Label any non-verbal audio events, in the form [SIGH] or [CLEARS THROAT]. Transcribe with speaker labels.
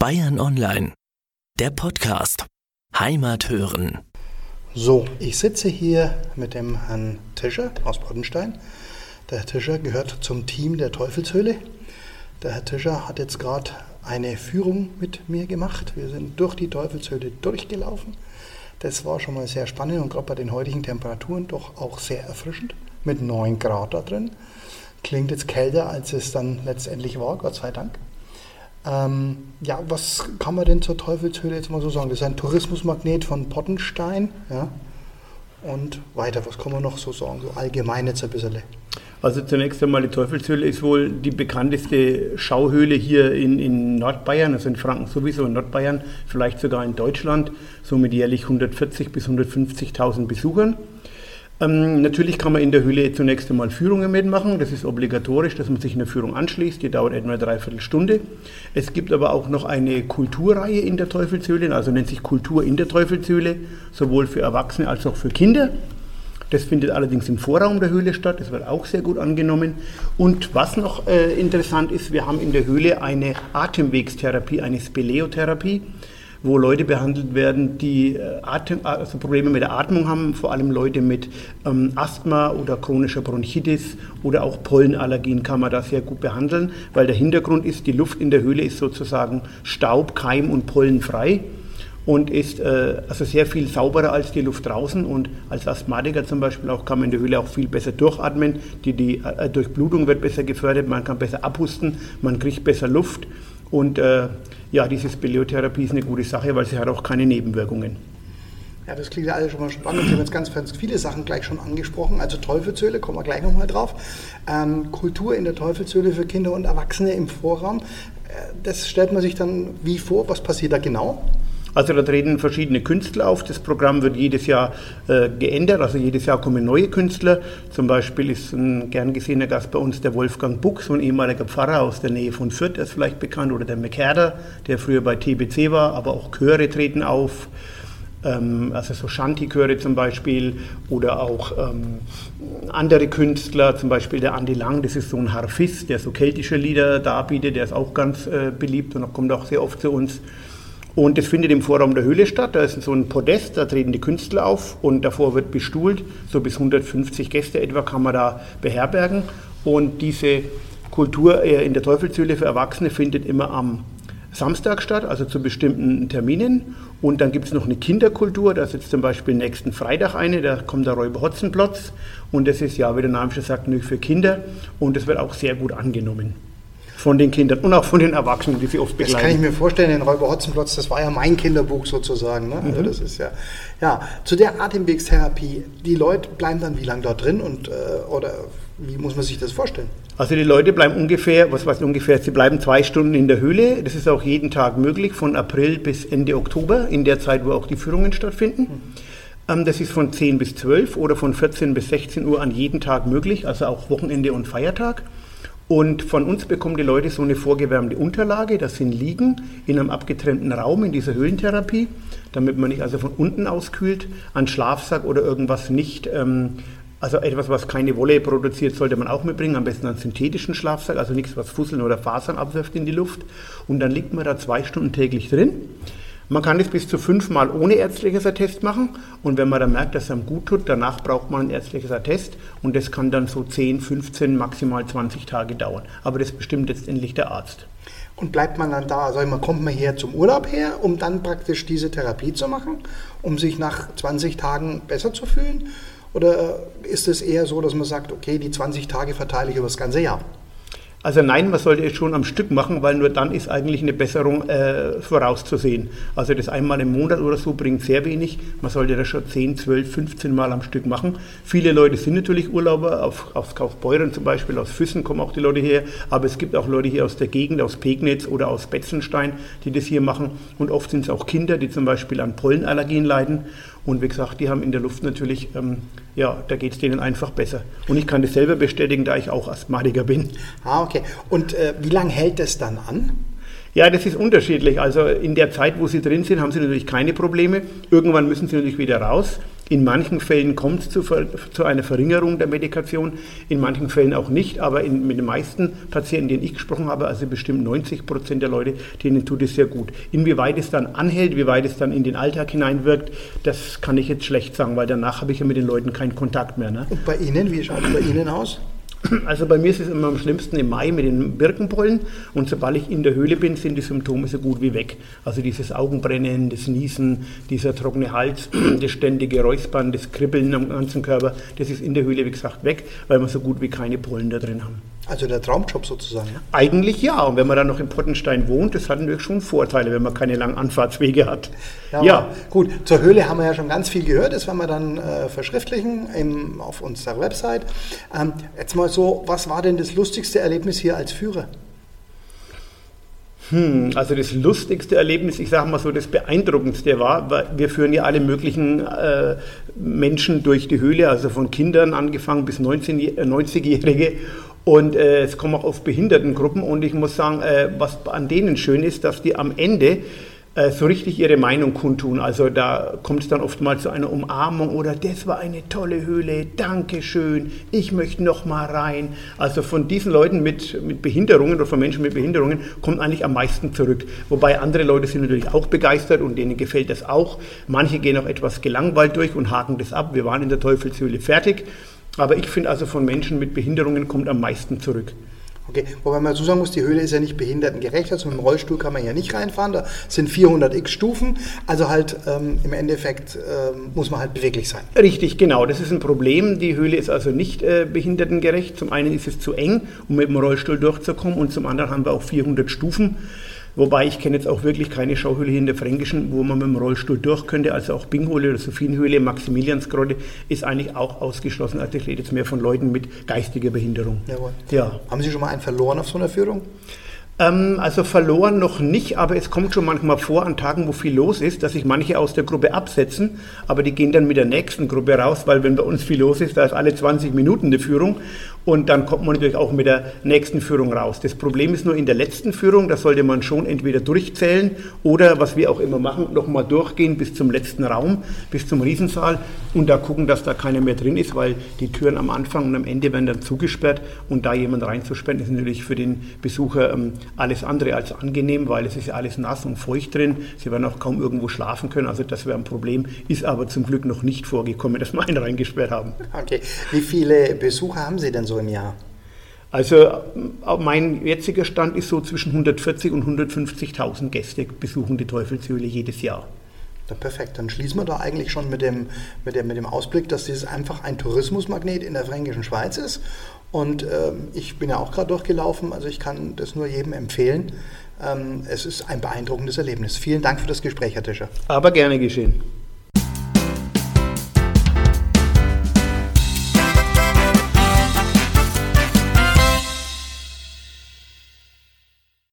Speaker 1: Bayern Online, der Podcast. Heimat hören.
Speaker 2: So, ich sitze hier mit dem Herrn Tischer aus Boddenstein. Der Herr Tischer gehört zum Team der Teufelshöhle. Der Herr Tischer hat jetzt gerade eine Führung mit mir gemacht. Wir sind durch die Teufelshöhle durchgelaufen. Das war schon mal sehr spannend und gerade bei den heutigen Temperaturen doch auch sehr erfrischend. Mit 9 Grad da drin. Klingt jetzt kälter, als es dann letztendlich war, Gott sei Dank. Ähm, ja, was kann man denn zur Teufelshöhle jetzt mal so sagen? Das ist ein Tourismusmagnet von Pottenstein. Ja? Und weiter, was kann man noch so sagen? So allgemein jetzt ein bisschen.
Speaker 3: Also zunächst einmal die Teufelshöhle ist wohl die bekannteste Schauhöhle hier in, in Nordbayern, also in Franken sowieso, in Nordbayern, vielleicht sogar in Deutschland, so mit jährlich 140.000 bis 150.000 Besuchern. Ähm, natürlich kann man in der Höhle zunächst einmal Führungen mitmachen. Das ist obligatorisch, dass man sich eine Führung anschließt. Die dauert etwa eine Dreiviertelstunde. Es gibt aber auch noch eine Kulturreihe in der Teufelshöhle, also nennt sich Kultur in der Teufelshöhle, sowohl für Erwachsene als auch für Kinder. Das findet allerdings im Vorraum der Höhle statt. Das wird auch sehr gut angenommen. Und was noch äh, interessant ist, wir haben in der Höhle eine Atemwegstherapie, eine Speleotherapie wo Leute behandelt werden, die äh, Atem, also Probleme mit der Atmung haben, vor allem Leute mit ähm, Asthma oder chronischer Bronchitis oder auch Pollenallergien kann man da sehr gut behandeln, weil der Hintergrund ist, die Luft in der Höhle ist sozusagen staub-, keim- und pollenfrei und ist äh, also sehr viel sauberer als die Luft draußen und als Asthmatiker zum Beispiel auch kann man in der Höhle auch viel besser durchatmen, die, die äh, Durchblutung wird besser gefördert, man kann besser abhusten, man kriegt besser Luft und äh, ja, diese Speleotherapie ist eine gute Sache, weil sie hat auch keine Nebenwirkungen.
Speaker 2: Ja, das klingt ja alles schon mal spannend. Sie haben jetzt ganz, ganz viele Sachen gleich schon angesprochen. Also Teufelshöhle, kommen wir gleich nochmal drauf. Ähm, Kultur in der Teufelshöhle für Kinder und Erwachsene im Vorraum. Äh, das stellt man sich dann wie vor? Was passiert da genau?
Speaker 3: Also da treten verschiedene Künstler auf. Das Programm wird jedes Jahr äh, geändert. Also jedes Jahr kommen neue Künstler. Zum Beispiel ist ein gern gesehener Gast bei uns der Wolfgang Buck, so ein ehemaliger Pfarrer aus der Nähe von Fürth, der ist vielleicht bekannt. Oder der McCarter, der früher bei TBC war. Aber auch Chöre treten auf. Ähm, also so Shanti-Chöre zum Beispiel. Oder auch ähm, andere Künstler, zum Beispiel der Andi Lang, das ist so ein Harfist, der so keltische Lieder darbietet. Der ist auch ganz äh, beliebt und kommt auch sehr oft zu uns. Und das findet im Vorraum der Höhle statt. Da ist so ein Podest, da treten die Künstler auf und davor wird bestuhlt. So bis 150 Gäste etwa kann man da beherbergen. Und diese Kultur äh, in der Teufelshöhle für Erwachsene findet immer am Samstag statt, also zu bestimmten Terminen. Und dann gibt es noch eine Kinderkultur, da ist jetzt zum Beispiel nächsten Freitag eine, da kommt der Räuber Hotzenplotz. Und das ist ja, wie der Name schon sagt, nur für Kinder. Und das wird auch sehr gut angenommen von den Kindern und auch von den Erwachsenen, die sie oft begleiten.
Speaker 2: Das kann ich mir vorstellen, den Räuber Hotzenplotz, das war ja mein Kinderbuch sozusagen. Ne? Also mhm. Also das ist ja, ja, zu der Atemwegstherapie, die Leute bleiben dann wie lange da drin und, äh, oder wie muss man sich das vorstellen?
Speaker 3: Also die Leute bleiben ungefähr, was weiß ungefähr, sie bleiben zwei Stunden in der Höhle. Das ist auch jeden Tag möglich, von April bis Ende Oktober, in der Zeit, wo auch die Führungen stattfinden. Mhm. Das ist von 10 bis 12 oder von 14 bis 16 Uhr an jeden Tag möglich, also auch Wochenende und Feiertag. Und von uns bekommen die Leute so eine vorgewärmte Unterlage, das sind Liegen in einem abgetrennten Raum in dieser Höhlentherapie, damit man nicht also von unten auskühlt, an Schlafsack oder irgendwas nicht, ähm, also etwas, was keine Wolle produziert, sollte man auch mitbringen, am besten einen synthetischen Schlafsack, also nichts, was Fusseln oder Fasern abwirft in die Luft. Und dann liegt man da zwei Stunden täglich drin. Man kann das bis zu fünfmal ohne ärztliches Attest machen und wenn man dann merkt, dass es einem gut tut, danach braucht man ein ärztliches Attest und das kann dann so 10, 15, maximal 20 Tage dauern. Aber das bestimmt letztendlich der Arzt.
Speaker 2: Und bleibt man dann da, also man kommt man her zum Urlaub her, um dann praktisch diese Therapie zu machen, um sich nach 20 Tagen besser zu fühlen? Oder ist es eher so, dass man sagt, okay, die 20 Tage verteile ich über das ganze Jahr?
Speaker 3: Also nein, man sollte es schon am Stück machen, weil nur dann ist eigentlich eine Besserung äh, vorauszusehen. Also das einmal im Monat oder so bringt sehr wenig. Man sollte das schon 10, 12, 15 Mal am Stück machen. Viele Leute sind natürlich Urlauber, auf, aus Kaufbeuren zum Beispiel, aus Füssen kommen auch die Leute her, aber es gibt auch Leute hier aus der Gegend, aus Pegnitz oder aus Betzenstein, die das hier machen. Und oft sind es auch Kinder, die zum Beispiel an Pollenallergien leiden. Und wie gesagt, die haben in der Luft natürlich, ähm, ja, da geht es denen einfach besser. Und ich kann das selber bestätigen, da ich auch Asthmatiker bin.
Speaker 2: Ah, okay. Und äh, wie lange hält das dann an?
Speaker 3: Ja, das ist unterschiedlich. Also in der Zeit, wo Sie drin sind, haben Sie natürlich keine Probleme. Irgendwann müssen Sie natürlich wieder raus. In manchen Fällen kommt es zu, zu, einer Verringerung der Medikation, in manchen Fällen auch nicht, aber in, mit den meisten Patienten, denen ich gesprochen habe, also bestimmt 90 Prozent der Leute, denen tut es sehr gut. Inwieweit es dann anhält, wie weit es dann in den Alltag hineinwirkt, das kann ich jetzt schlecht sagen, weil danach habe ich ja mit den Leuten keinen Kontakt mehr. Ne?
Speaker 2: Und bei Ihnen, wie schaut es bei Ihnen aus?
Speaker 3: Also bei mir ist es immer am schlimmsten im Mai mit den Birkenpollen und sobald ich in der Höhle bin, sind die Symptome so gut wie weg. Also dieses Augenbrennen, das Niesen, dieser trockene Hals, [CLEARS THROAT] das ständige Räuspern, das Kribbeln am ganzen Körper, das ist in der Höhle wie gesagt weg, weil wir so gut wie keine Pollen da drin haben.
Speaker 2: Also der Traumjob sozusagen.
Speaker 3: Eigentlich ja. Und wenn man dann noch in Pottenstein wohnt, das hat natürlich schon Vorteile, wenn man keine langen Anfahrtswege hat.
Speaker 2: Ja, ja. gut. Zur Höhle haben wir ja schon ganz viel gehört. Das werden wir dann äh, verschriftlichen im, auf unserer Website. Ähm, jetzt mal so, was war denn das lustigste Erlebnis hier als Führer?
Speaker 3: Hm, also das lustigste Erlebnis, ich sage mal so, das beeindruckendste war, wir führen ja alle möglichen äh, Menschen durch die Höhle, also von Kindern angefangen bis 90-Jährige und äh, es kommen auch oft Behindertengruppen und ich muss sagen, äh, was an denen schön ist, dass die am Ende äh, so richtig ihre Meinung kundtun. Also da kommt es dann oft mal zu einer Umarmung oder das war eine tolle Höhle, danke schön, ich möchte noch mal rein. Also von diesen Leuten mit, mit Behinderungen oder von Menschen mit Behinderungen kommt eigentlich am meisten zurück. Wobei andere Leute sind natürlich auch begeistert und denen gefällt das auch. Manche gehen auch etwas gelangweilt durch und haken das ab. Wir waren in der Teufelshöhle fertig. Aber ich finde also von Menschen mit Behinderungen kommt am meisten zurück.
Speaker 2: Okay, wobei man dazu sagen muss, die Höhle ist ja nicht behindertengerecht, also mit dem Rollstuhl kann man ja nicht reinfahren, da sind 400 x Stufen, also halt ähm, im Endeffekt ähm, muss man halt beweglich sein.
Speaker 3: Richtig, genau, das ist ein Problem. Die Höhle ist also nicht äh, behindertengerecht. Zum einen ist es zu eng, um mit dem Rollstuhl durchzukommen und zum anderen haben wir auch 400 Stufen. Wobei ich kenne jetzt auch wirklich keine Schauhöhle hier in der Fränkischen, wo man mit dem Rollstuhl durch könnte. Also auch Binghöhle oder Sophienhöhle, Maximiliansgrotte ist eigentlich auch ausgeschlossen. Also ich rede jetzt mehr von Leuten mit geistiger Behinderung.
Speaker 2: Jawohl. Ja. Haben Sie schon mal einen verloren auf so einer Führung?
Speaker 3: Ähm, also verloren noch nicht, aber es kommt schon manchmal vor an Tagen, wo viel los ist, dass sich manche aus der Gruppe absetzen, aber die gehen dann mit der nächsten Gruppe raus, weil wenn bei uns viel los ist, da ist alle 20 Minuten eine Führung und dann kommt man natürlich auch mit der nächsten Führung raus. Das Problem ist nur in der letzten Führung, da sollte man schon entweder durchzählen oder, was wir auch immer machen, nochmal durchgehen bis zum letzten Raum, bis zum Riesensaal und da gucken, dass da keiner mehr drin ist, weil die Türen am Anfang und am Ende werden dann zugesperrt und da jemand reinzusperren, ist natürlich für den Besucher ähm, alles andere als angenehm, weil es ist ja alles nass und feucht drin. Sie werden auch kaum irgendwo schlafen können, also das wäre ein Problem, ist aber zum Glück noch nicht vorgekommen, dass wir einen reingesperrt haben.
Speaker 2: Okay, wie viele Besucher haben Sie denn so im Jahr?
Speaker 3: Also äh, mein jetziger Stand ist so zwischen 140 und 150.000 Gäste besuchen die Teufelshöhle jedes Jahr.
Speaker 2: Ja, perfekt, dann schließen wir da eigentlich schon mit dem, mit, dem, mit dem Ausblick, dass dieses einfach ein Tourismusmagnet in der fränkischen Schweiz ist. Und ähm, ich bin ja auch gerade durchgelaufen, also ich kann das nur jedem empfehlen. Ähm, es ist ein beeindruckendes Erlebnis. Vielen Dank für das Gespräch, Herr Tischer.
Speaker 3: Aber gerne geschehen.